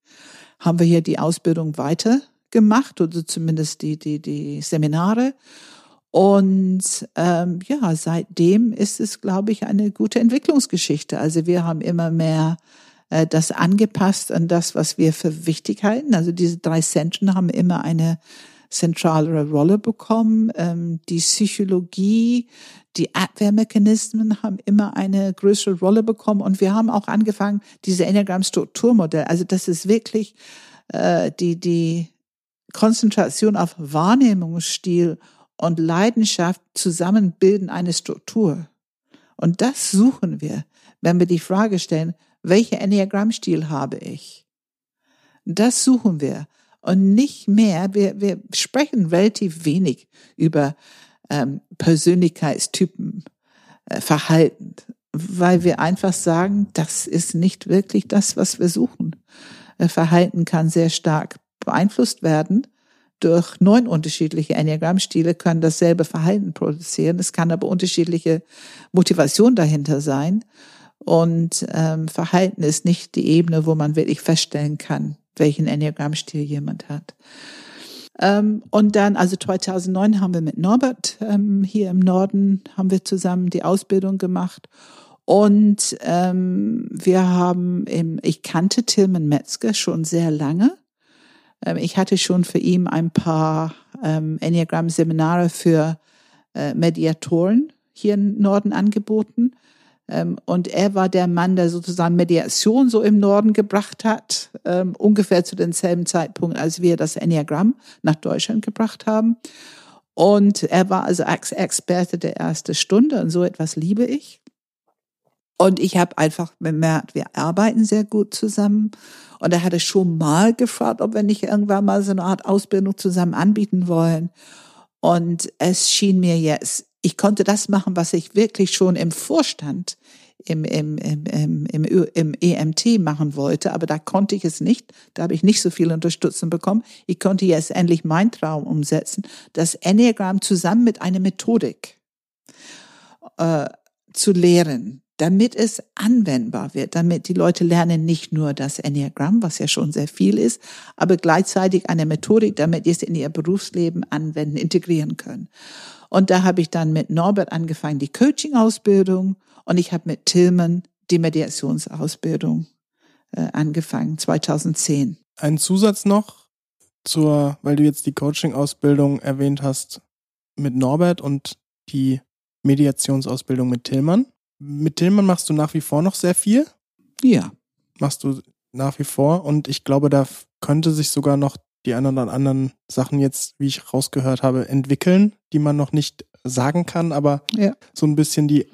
haben wir hier die Ausbildung weitergemacht oder zumindest die, die, die Seminare. Und ähm, ja, seitdem ist es, glaube ich, eine gute Entwicklungsgeschichte. Also wir haben immer mehr äh, das angepasst an das, was wir für wichtig halten. Also diese drei Zentren haben immer eine zentralere Rolle bekommen. Ähm, die Psychologie, die Abwehrmechanismen haben immer eine größere Rolle bekommen und wir haben auch angefangen, diese Enneagramm-Strukturmodell, also das ist wirklich äh, die, die Konzentration auf Wahrnehmungsstil und Leidenschaft zusammen bilden eine Struktur. Und das suchen wir, wenn wir die Frage stellen, welcher Enneagrammstil habe ich? Das suchen wir und nicht mehr. Wir, wir sprechen relativ wenig über ähm, Persönlichkeitstypen, äh, Verhalten, weil wir einfach sagen, das ist nicht wirklich das, was wir suchen. Äh, Verhalten kann sehr stark beeinflusst werden. Durch neun unterschiedliche Enneagrammstile können dasselbe Verhalten produzieren. Es kann aber unterschiedliche Motivation dahinter sein. Und ähm, Verhalten ist nicht die Ebene, wo man wirklich feststellen kann, welchen Enneagrammstil jemand hat. Ähm, und dann, also 2009 haben wir mit Norbert ähm, hier im Norden, haben wir zusammen die Ausbildung gemacht. Und ähm, wir haben, im, ich kannte Tilman Metzger schon sehr lange. Ähm, ich hatte schon für ihn ein paar ähm, Enneagramm-Seminare für äh, Mediatoren hier im Norden angeboten. Ähm, und er war der Mann, der sozusagen Mediation so im Norden gebracht hat, ähm, ungefähr zu demselben Zeitpunkt, als wir das Enneagramm nach Deutschland gebracht haben. Und er war also Experte der ersten Stunde und so etwas liebe ich. Und ich habe einfach bemerkt, wir arbeiten sehr gut zusammen. Und er hatte schon mal gefragt, ob wir nicht irgendwann mal so eine Art Ausbildung zusammen anbieten wollen. Und es schien mir jetzt ich konnte das machen, was ich wirklich schon im Vorstand im, im, im, im, im, im EMT machen wollte, aber da konnte ich es nicht. Da habe ich nicht so viel Unterstützung bekommen. Ich konnte jetzt endlich meinen Traum umsetzen, das Enneagramm zusammen mit einer Methodik äh, zu lehren. damit es anwendbar wird, damit die Leute lernen nicht nur das Enneagramm, was ja schon sehr viel ist, aber gleichzeitig eine Methodik, damit sie es in ihr Berufsleben anwenden, integrieren können. Und da habe ich dann mit Norbert angefangen, die Coaching-Ausbildung und ich habe mit Tillmann die Mediationsausbildung äh, angefangen, 2010. Ein Zusatz noch zur, weil du jetzt die Coaching-Ausbildung erwähnt hast, mit Norbert und die Mediationsausbildung mit Tillmann. Mit Tillmann machst du nach wie vor noch sehr viel? Ja. Machst du nach wie vor und ich glaube, da könnte sich sogar noch die ein oder anderen Sachen jetzt, wie ich rausgehört habe, entwickeln, die man noch nicht sagen kann, aber ja. so ein bisschen die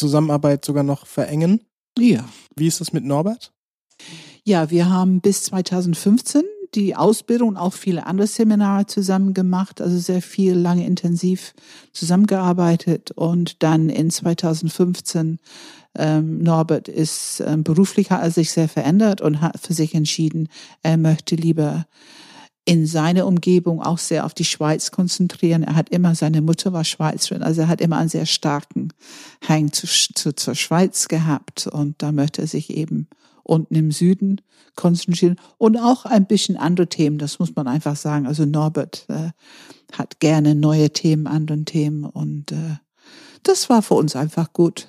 Zusammenarbeit sogar noch verengen. Ja. Wie ist es mit Norbert? Ja, wir haben bis 2015 die Ausbildung und auch viele andere Seminare zusammen gemacht, also sehr viel, lange intensiv zusammengearbeitet und dann in 2015 ähm, Norbert ist ähm, beruflich hat er sich sehr verändert und hat für sich entschieden, er möchte lieber in seiner Umgebung auch sehr auf die Schweiz konzentrieren. Er hat immer, seine Mutter war Schweizerin, also er hat immer einen sehr starken Hang zu, zu, zur Schweiz gehabt und da möchte er sich eben unten im Süden konzentrieren und auch ein bisschen andere Themen, das muss man einfach sagen. Also Norbert äh, hat gerne neue Themen, andere Themen und äh, das war für uns einfach gut,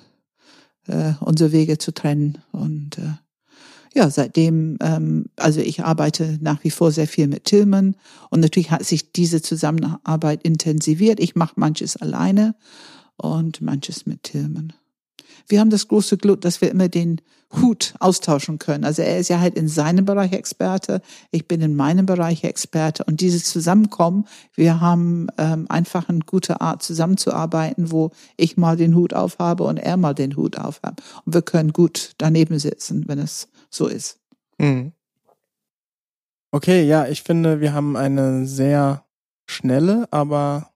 äh, unsere Wege zu trennen und äh, ja, seitdem, ähm, also ich arbeite nach wie vor sehr viel mit Tillman und natürlich hat sich diese Zusammenarbeit intensiviert. Ich mache manches alleine und manches mit Tillman. Wir haben das große Glück, dass wir immer den Hut austauschen können. Also er ist ja halt in seinem Bereich Experte, ich bin in meinem Bereich Experte und dieses Zusammenkommen, wir haben ähm, einfach eine gute Art zusammenzuarbeiten, wo ich mal den Hut aufhabe und er mal den Hut aufhabe. Und wir können gut daneben sitzen, wenn es so ist. Mhm. Okay, ja, ich finde, wir haben eine sehr schnelle, aber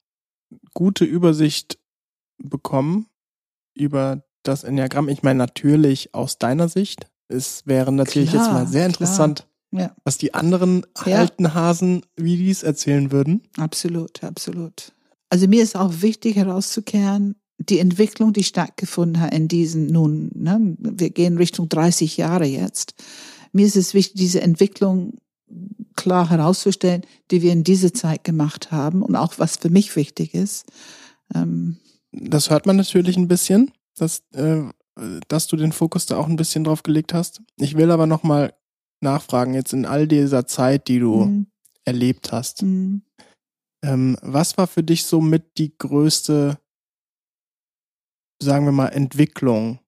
gute Übersicht bekommen über das Enneagramm. Ich meine, natürlich aus deiner Sicht. Es wäre natürlich klar, jetzt mal sehr interessant, ja. was die anderen ja. alten Hasen, wie die es erzählen würden. Absolut, absolut. Also mir ist auch wichtig herauszukehren, die Entwicklung, die stattgefunden hat in diesen, nun, ne, wir gehen Richtung 30 Jahre jetzt. Mir ist es wichtig, diese Entwicklung klar herauszustellen, die wir in dieser Zeit gemacht haben und auch was für mich wichtig ist. Ähm, das hört man natürlich ein bisschen, dass, äh, dass du den Fokus da auch ein bisschen drauf gelegt hast. Ich will aber nochmal nachfragen, jetzt in all dieser Zeit, die du mhm. erlebt hast. Mhm. Ähm, was war für dich so mit die größte sagen wir mal, Entwicklung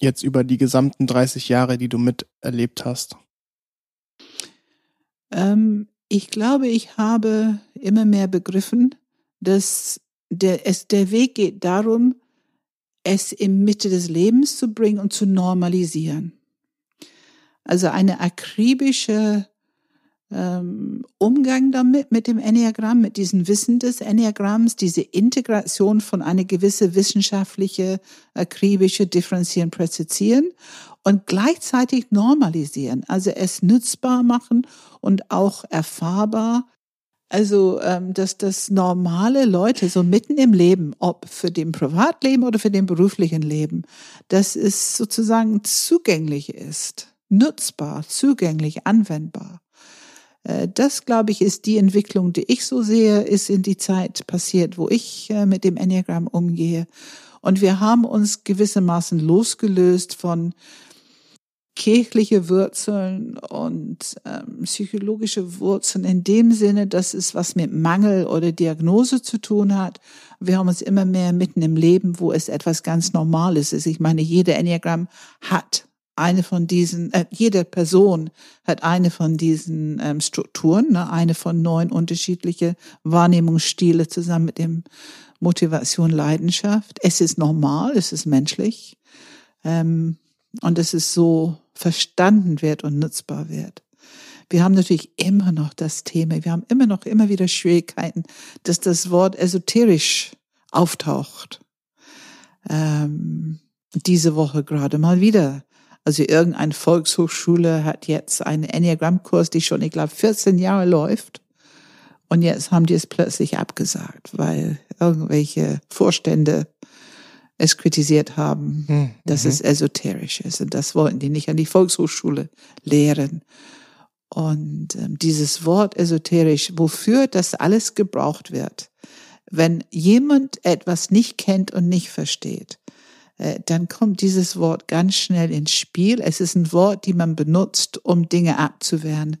jetzt über die gesamten 30 Jahre, die du miterlebt hast? Ähm, ich glaube, ich habe immer mehr begriffen, dass der, es, der Weg geht darum, es in Mitte des Lebens zu bringen und zu normalisieren. Also eine akribische ähm, Umgang damit, mit dem Enneagramm, mit diesem Wissen des Enneagramms, diese Integration von eine gewisse wissenschaftliche, akribische Differenzieren, Präzisieren und gleichzeitig normalisieren, also es nützbar machen und auch erfahrbar. Also, ähm, dass das normale Leute so mitten im Leben, ob für den Privatleben oder für den beruflichen Leben, dass es sozusagen zugänglich ist, nutzbar, zugänglich, anwendbar. Äh, das, glaube ich, ist die Entwicklung, die ich so sehe, ist in die Zeit passiert, wo ich äh, mit dem Enneagramm umgehe. Und wir haben uns gewissermaßen losgelöst von kirchliche Wurzeln und ähm, psychologische Wurzeln in dem Sinne, dass es was mit Mangel oder Diagnose zu tun hat. Wir haben uns immer mehr mitten im Leben, wo es etwas ganz Normales ist. Ich meine, jeder Enneagramm hat eine von diesen, äh, jede Person hat eine von diesen ähm, Strukturen, ne, eine von neun unterschiedliche Wahrnehmungsstile zusammen mit dem Motivation, Leidenschaft. Es ist normal, es ist menschlich ähm, und es ist so verstanden wird und nutzbar wird. Wir haben natürlich immer noch das Thema, wir haben immer noch immer wieder Schwierigkeiten, dass das Wort esoterisch auftaucht. Ähm, diese Woche gerade mal wieder also irgendeine Volkshochschule hat jetzt einen Enneagramm-Kurs, die schon, ich glaube, 14 Jahre läuft. Und jetzt haben die es plötzlich abgesagt, weil irgendwelche Vorstände es kritisiert haben, mhm. dass es esoterisch ist. Und das wollten die nicht an die Volkshochschule lehren. Und ähm, dieses Wort esoterisch, wofür das alles gebraucht wird, wenn jemand etwas nicht kennt und nicht versteht, äh, dann kommt dieses Wort ganz schnell ins Spiel. Es ist ein Wort, die man benutzt, um Dinge abzuwehren,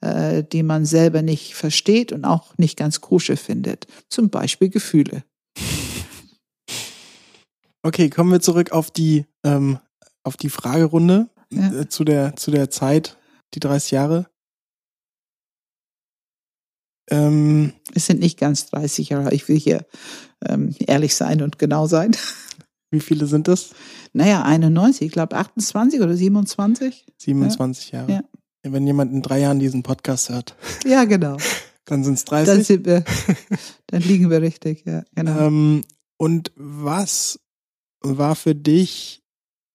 äh, die man selber nicht versteht und auch nicht ganz koscher findet. Zum Beispiel Gefühle. Okay, kommen wir zurück auf die, ähm, auf die Fragerunde ja. äh, zu, der, zu der Zeit, die 30 Jahre. Ähm, es sind nicht ganz 30 Jahre. Ich will hier ähm, ehrlich sein und genau sein. Wie viele sind das? Naja, 91, ich glaube 28 oder 27. 27 ja. Jahre. Ja. Wenn jemand in drei Jahren diesen Podcast hört. Ja, genau. dann sind es 30. Dann, sind wir, dann liegen wir richtig, ja, genau. Ähm, und was war für dich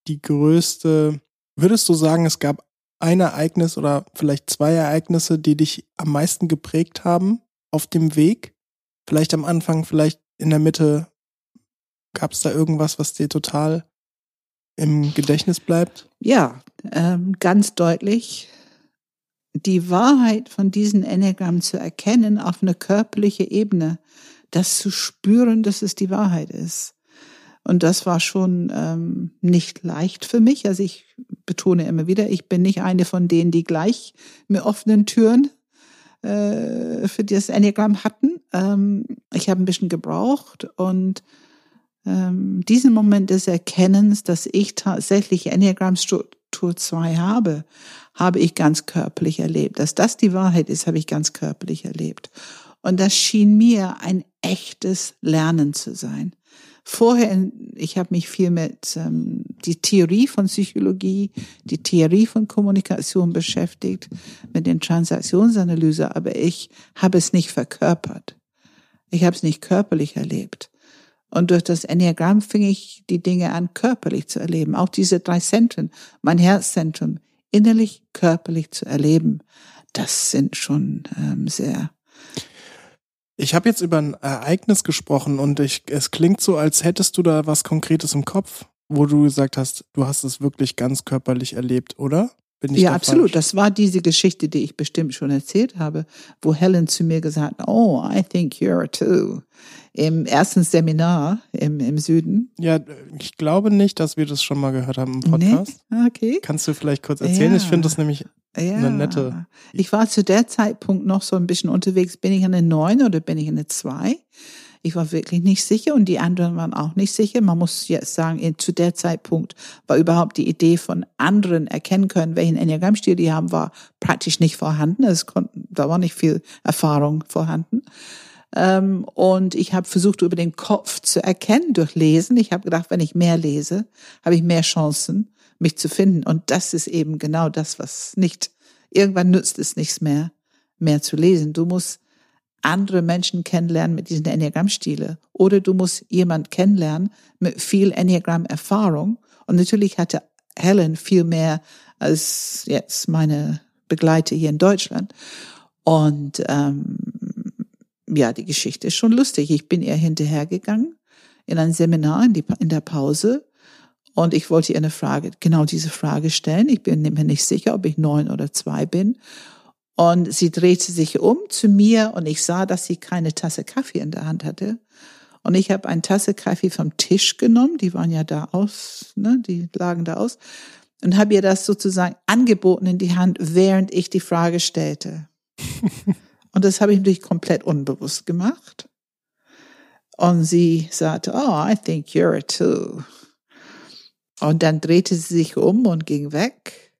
die größte, würdest du sagen, es gab ein Ereignis oder vielleicht zwei Ereignisse, die dich am meisten geprägt haben auf dem Weg? Vielleicht am Anfang, vielleicht in der Mitte. Gab es da irgendwas, was dir total im Gedächtnis bleibt? Ja, ähm, ganz deutlich. Die Wahrheit von diesen Enneagramm zu erkennen auf eine körperliche Ebene, das zu spüren, dass es die Wahrheit ist. Und das war schon ähm, nicht leicht für mich. Also ich betone immer wieder, ich bin nicht eine von denen, die gleich mit offenen Türen äh, für das Enneagramm hatten. Ähm, ich habe ein bisschen gebraucht und ähm, diesen Moment des Erkennens, dass ich tatsächlich Enneagramm-Struktur 2 habe, habe ich ganz körperlich erlebt. Dass das die Wahrheit ist, habe ich ganz körperlich erlebt. Und das schien mir ein echtes Lernen zu sein. Vorher, ich habe mich viel mit ähm, die Theorie von Psychologie, die Theorie von Kommunikation beschäftigt, mit den Transaktionsanalyse, aber ich habe es nicht verkörpert. Ich habe es nicht körperlich erlebt. Und durch das Enneagramm fing ich die Dinge an, körperlich zu erleben. Auch diese drei Zentren, mein Herzzentrum, innerlich, körperlich zu erleben, das sind schon ähm, sehr ich habe jetzt über ein Ereignis gesprochen und ich, es klingt so, als hättest du da was Konkretes im Kopf, wo du gesagt hast, du hast es wirklich ganz körperlich erlebt, oder? Bin ich ja, da absolut. Falsch? Das war diese Geschichte, die ich bestimmt schon erzählt habe, wo Helen zu mir gesagt hat, oh, I think you're too. Im ersten Seminar im, im Süden. Ja, ich glaube nicht, dass wir das schon mal gehört haben im Podcast. Nee? Okay. Kannst du vielleicht kurz erzählen? Ja. Ich finde das nämlich ja. eine nette. Ich war zu der Zeitpunkt noch so ein bisschen unterwegs. Bin ich eine Neun oder bin ich eine Zwei? Ich war wirklich nicht sicher und die anderen waren auch nicht sicher. Man muss jetzt sagen, zu der Zeitpunkt war überhaupt die Idee von anderen erkennen können, welchen Enneagrammstil die haben, war praktisch nicht vorhanden. Es konnten, da war nicht viel Erfahrung vorhanden. Ähm, und ich habe versucht, über den Kopf zu erkennen durch Lesen. Ich habe gedacht, wenn ich mehr lese, habe ich mehr Chancen, mich zu finden. Und das ist eben genau das, was nicht, irgendwann nützt es nichts mehr, mehr zu lesen. Du musst andere Menschen kennenlernen mit diesen Enneagramm-Stile. Oder du musst jemand kennenlernen mit viel Enneagramm-Erfahrung. Und natürlich hatte Helen viel mehr als jetzt meine Begleiter hier in Deutschland. Und ähm, ja, die Geschichte ist schon lustig. Ich bin ihr hinterhergegangen in ein Seminar in, die, in der Pause und ich wollte ihr eine Frage, genau diese Frage stellen. Ich bin mir nicht sicher, ob ich neun oder zwei bin. Und sie drehte sich um zu mir und ich sah, dass sie keine Tasse Kaffee in der Hand hatte. Und ich habe eine Tasse Kaffee vom Tisch genommen, die waren ja da aus, ne, die lagen da aus, und habe ihr das sozusagen angeboten in die Hand, während ich die Frage stellte. und das habe ich natürlich komplett unbewusst gemacht. Und sie sagte, oh, I think you're a two. Und dann drehte sie sich um und ging weg.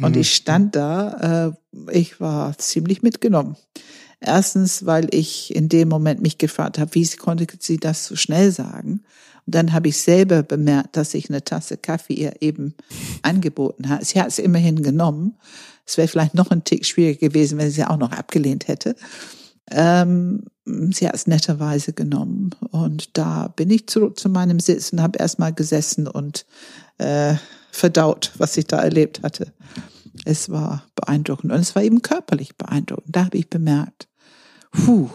Und mhm. ich stand da, äh, ich war ziemlich mitgenommen. Erstens, weil ich in dem Moment mich gefragt habe, wie konnte sie das so schnell sagen? Und dann habe ich selber bemerkt, dass ich eine Tasse Kaffee ihr eben angeboten habe. Sie hat es immerhin genommen. Es wäre vielleicht noch ein Tick schwieriger gewesen, wenn sie auch noch abgelehnt hätte. Ähm, sie hat es netterweise genommen. Und da bin ich zurück zu meinem Sitz und habe erstmal gesessen und äh, verdaut, was ich da erlebt hatte. Es war beeindruckend und es war eben körperlich beeindruckend. Da habe ich bemerkt, puh.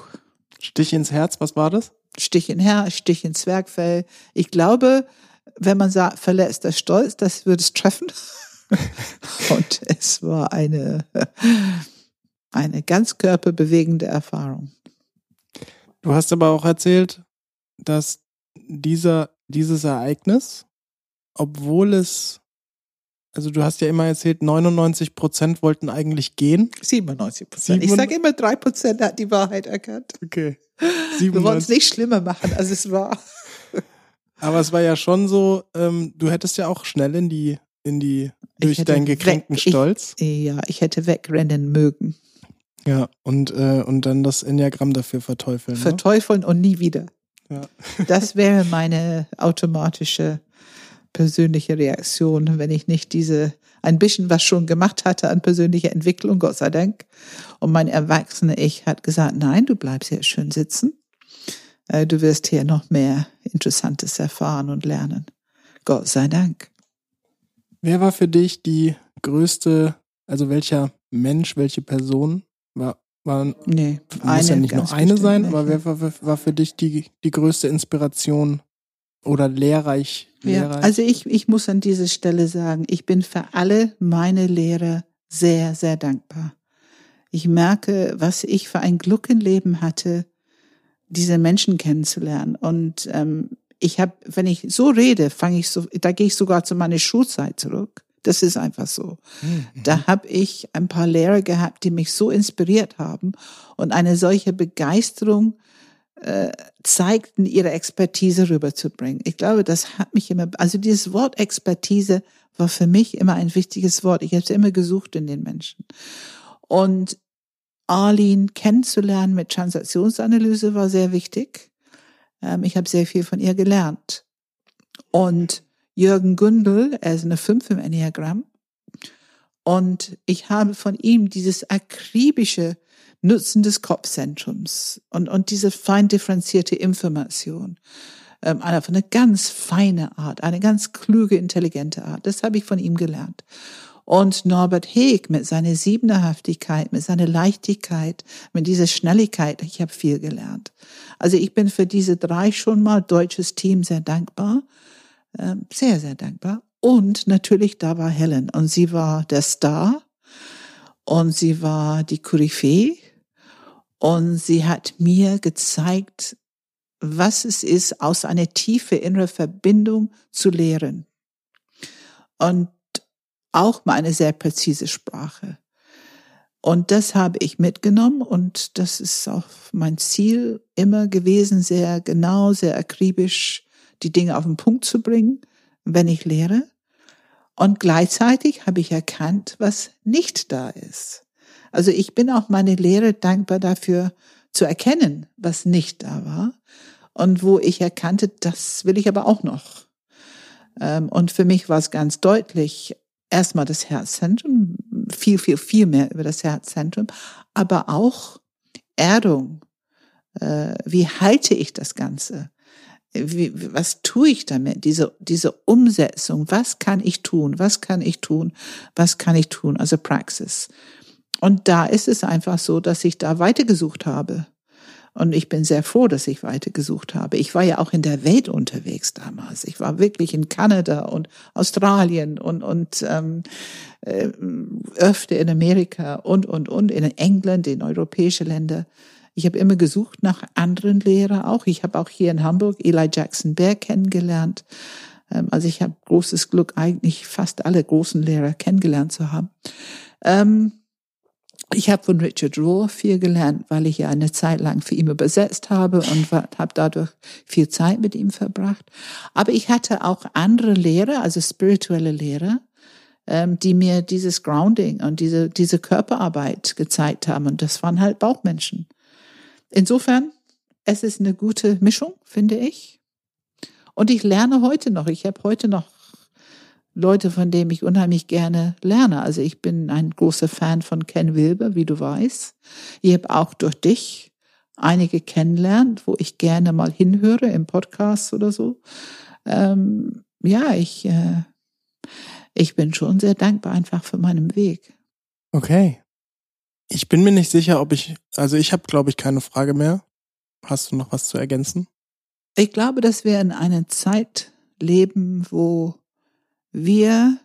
Stich ins Herz, was war das? Stich in Herr, Stich ins Zwergfell. Ich glaube, wenn man sagt, verletzter Stolz, das würde es treffen. Und es war eine, eine ganz körperbewegende Erfahrung. Du hast aber auch erzählt, dass dieser, dieses Ereignis, obwohl es, also du hast ja immer erzählt, 99 Prozent wollten eigentlich gehen. 97 Prozent. Ich sage immer, drei Prozent hat die Wahrheit erkannt. Okay. 97. Wir wollen es nicht schlimmer machen, als es war. Aber es war ja schon so, ähm, du hättest ja auch schnell in die, in die, durch deinen gekränkten weg, Stolz. Ich, ja, ich hätte wegrennen mögen. Ja, und, äh, und dann das Enneagramm dafür verteufeln. Ne? Verteufeln ne? und nie wieder. Ja. das wäre meine automatische persönliche Reaktion, wenn ich nicht diese ein bisschen was schon gemacht hatte an persönlicher Entwicklung, Gott sei Dank. Und mein erwachsene Ich hat gesagt, nein, du bleibst hier schön sitzen. Äh, du wirst hier noch mehr Interessantes erfahren und lernen. Gott sei Dank. Wer war für dich die größte, also welcher Mensch, welche Person war, war nee, muss eine, ja nicht nur eine sein, aber wer war, war für dich die, die größte Inspiration oder lehrreich? lehrreich? Ja, also ich, ich muss an dieser Stelle sagen, ich bin für alle meine Lehrer sehr, sehr dankbar. Ich merke, was ich für ein Glück im Leben hatte, diese Menschen kennenzulernen. Und ähm, ich habe, wenn ich so rede, fange ich so, da gehe ich sogar zu meiner Schulzeit zurück. Das ist einfach so. Mhm. Da habe ich ein paar Lehrer gehabt, die mich so inspiriert haben und eine solche Begeisterung äh, zeigten, ihre Expertise rüberzubringen. Ich glaube, das hat mich immer, also dieses Wort Expertise war für mich immer ein wichtiges Wort. Ich habe es immer gesucht in den Menschen. Und Arlene kennenzulernen mit Transaktionsanalyse war sehr wichtig. Ähm, ich habe sehr viel von ihr gelernt. Und Jürgen Gündel, er ist eine Fünf im Enneagramm. Und ich habe von ihm dieses akribische Nutzen des Kopfzentrums und, und diese fein differenzierte Information. Ähm, eine, eine ganz feine Art, eine ganz kluge, intelligente Art. Das habe ich von ihm gelernt. Und Norbert Heeg mit seiner Siebenerhaftigkeit, mit seiner Leichtigkeit, mit dieser Schnelligkeit, ich habe viel gelernt. Also ich bin für diese drei schon mal deutsches Team sehr dankbar, ähm, sehr, sehr dankbar. Und natürlich da war Helen und sie war der Star und sie war die Koryphäe und sie hat mir gezeigt, was es ist, aus einer tiefe innere Verbindung zu lehren. Und auch mal eine sehr präzise Sprache. Und das habe ich mitgenommen und das ist auch mein Ziel immer gewesen, sehr genau, sehr akribisch die Dinge auf den Punkt zu bringen, wenn ich lehre. Und gleichzeitig habe ich erkannt, was nicht da ist. Also ich bin auch meine Lehre dankbar dafür zu erkennen, was nicht da war und wo ich erkannte, das will ich aber auch noch. Ähm, und für mich war es ganz deutlich, erstmal das Herzzentrum, viel, viel, viel mehr über das Herzzentrum, aber auch Erdung. Äh, wie halte ich das Ganze? Wie, was tue ich damit? Diese, diese Umsetzung. Was kann ich tun? Was kann ich tun? Was kann ich tun? Also Praxis. Und da ist es einfach so, dass ich da weitergesucht habe. Und ich bin sehr froh, dass ich weitergesucht habe. Ich war ja auch in der Welt unterwegs damals. Ich war wirklich in Kanada und Australien und, und ähm, äh, öfter in Amerika und, und, und, in England, in europäische Länder. Ich habe immer gesucht nach anderen Lehrern auch. Ich habe auch hier in Hamburg Eli Jackson Bear kennengelernt. Ähm, also ich habe großes Glück, eigentlich fast alle großen Lehrer kennengelernt zu haben. Ähm, ich habe von Richard Rohr viel gelernt, weil ich ja eine Zeit lang für ihn übersetzt habe und habe dadurch viel Zeit mit ihm verbracht. Aber ich hatte auch andere Lehrer, also spirituelle Lehrer, ähm, die mir dieses Grounding und diese, diese Körperarbeit gezeigt haben. Und das waren halt Bauchmenschen. Insofern, es ist eine gute Mischung, finde ich. Und ich lerne heute noch. Ich habe heute noch Leute, von denen ich unheimlich gerne lerne. Also ich bin ein großer Fan von Ken Wilber, wie du weißt. Ich habe auch durch dich einige kennenlernt, wo ich gerne mal hinhöre im Podcast oder so. Ähm, ja, ich, äh, ich bin schon sehr dankbar einfach für meinen Weg. Okay. Ich bin mir nicht sicher, ob ich, also ich habe, glaube ich, keine Frage mehr. Hast du noch was zu ergänzen? Ich glaube, dass wir in einer Zeit leben, wo wir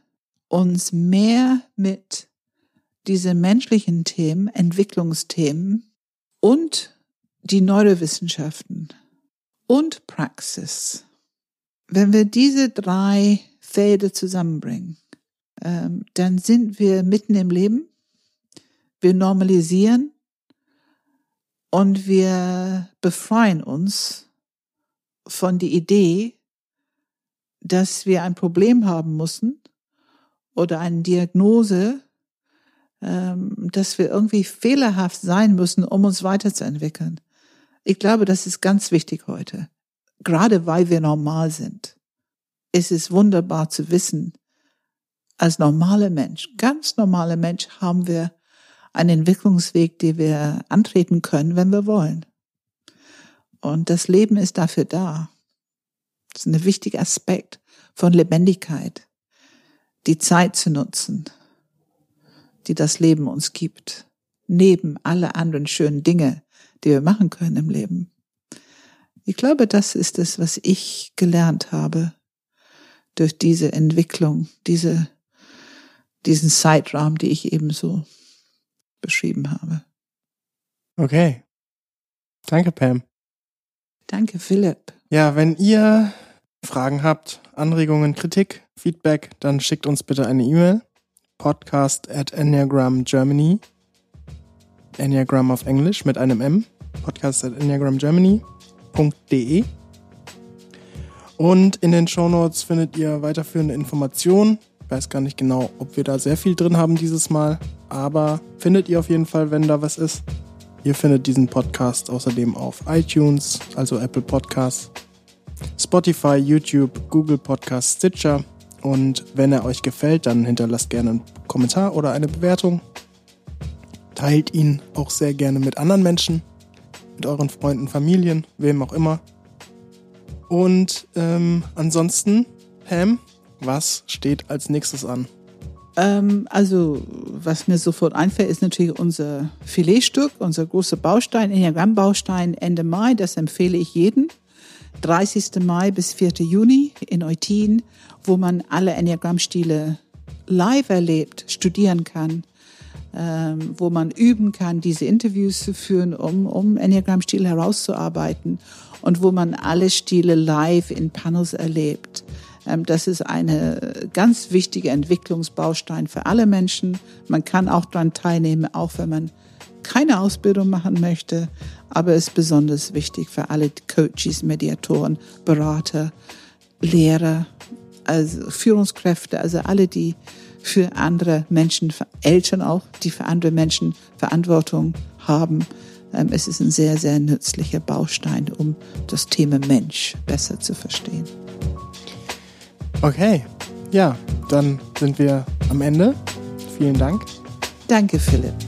uns mehr mit diese menschlichen Themen, Entwicklungsthemen und die Neurowissenschaften und Praxis, wenn wir diese drei Felder zusammenbringen, ähm, dann sind wir mitten im Leben, wir normalisieren und wir befreien uns von der Idee, dass wir ein Problem haben müssen oder eine Diagnose, ähm, dass wir irgendwie fehlerhaft sein müssen, um uns weiterzuentwickeln. Ich glaube, das ist ganz wichtig heute. Gerade weil wir normal sind. Es ist wunderbar zu wissen, als normaler Mensch, ganz normaler Mensch, haben wir einen Entwicklungsweg, den wir antreten können, wenn wir wollen. Und das Leben ist dafür da. Das ist ein wichtiger Aspekt von Lebendigkeit, die Zeit zu nutzen, die das Leben uns gibt, neben alle anderen schönen Dinge, die wir machen können im Leben. Ich glaube, das ist es, was ich gelernt habe durch diese Entwicklung, diese, diesen Zeitraum, die ich eben so beschrieben habe. Okay. Danke, Pam. Danke, Philipp. Ja, wenn ihr Fragen habt, Anregungen, Kritik, Feedback, dann schickt uns bitte eine E-Mail. Podcast at Enneagram Germany. Enneagram auf Englisch mit einem M. Podcast at enneagramgermany.de. Und in den Show Notes findet ihr weiterführende Informationen. Ich weiß gar nicht genau, ob wir da sehr viel drin haben dieses Mal, aber findet ihr auf jeden Fall, wenn da was ist. Ihr findet diesen Podcast außerdem auf iTunes, also Apple Podcasts, Spotify, YouTube, Google Podcasts, Stitcher. Und wenn er euch gefällt, dann hinterlasst gerne einen Kommentar oder eine Bewertung. Teilt ihn auch sehr gerne mit anderen Menschen, mit euren Freunden, Familien, wem auch immer. Und ähm, ansonsten, Pam, was steht als nächstes an? Ähm, also, was mir sofort einfällt, ist natürlich unser Filetstück, unser großer Baustein, Enneagramm-Baustein Ende Mai. Das empfehle ich jedem. 30. Mai bis 4. Juni in Eutin, wo man alle Enneagramm-Stile live erlebt, studieren kann, ähm, wo man üben kann, diese Interviews zu führen, um, um Enneagramm-Stile herauszuarbeiten und wo man alle Stile live in Panels erlebt. Ähm, das ist eine ganz wichtige Entwicklungsbaustein für alle Menschen. Man kann auch daran teilnehmen, auch wenn man keine Ausbildung machen möchte. Aber es ist besonders wichtig für alle Coaches, Mediatoren, Berater, Lehrer, also Führungskräfte, also alle, die für andere Menschen, für Eltern auch, die für andere Menschen Verantwortung haben. Ähm, es ist ein sehr, sehr nützlicher Baustein, um das Thema Mensch besser zu verstehen. Okay, ja, dann sind wir am Ende. Vielen Dank. Danke, Philipp.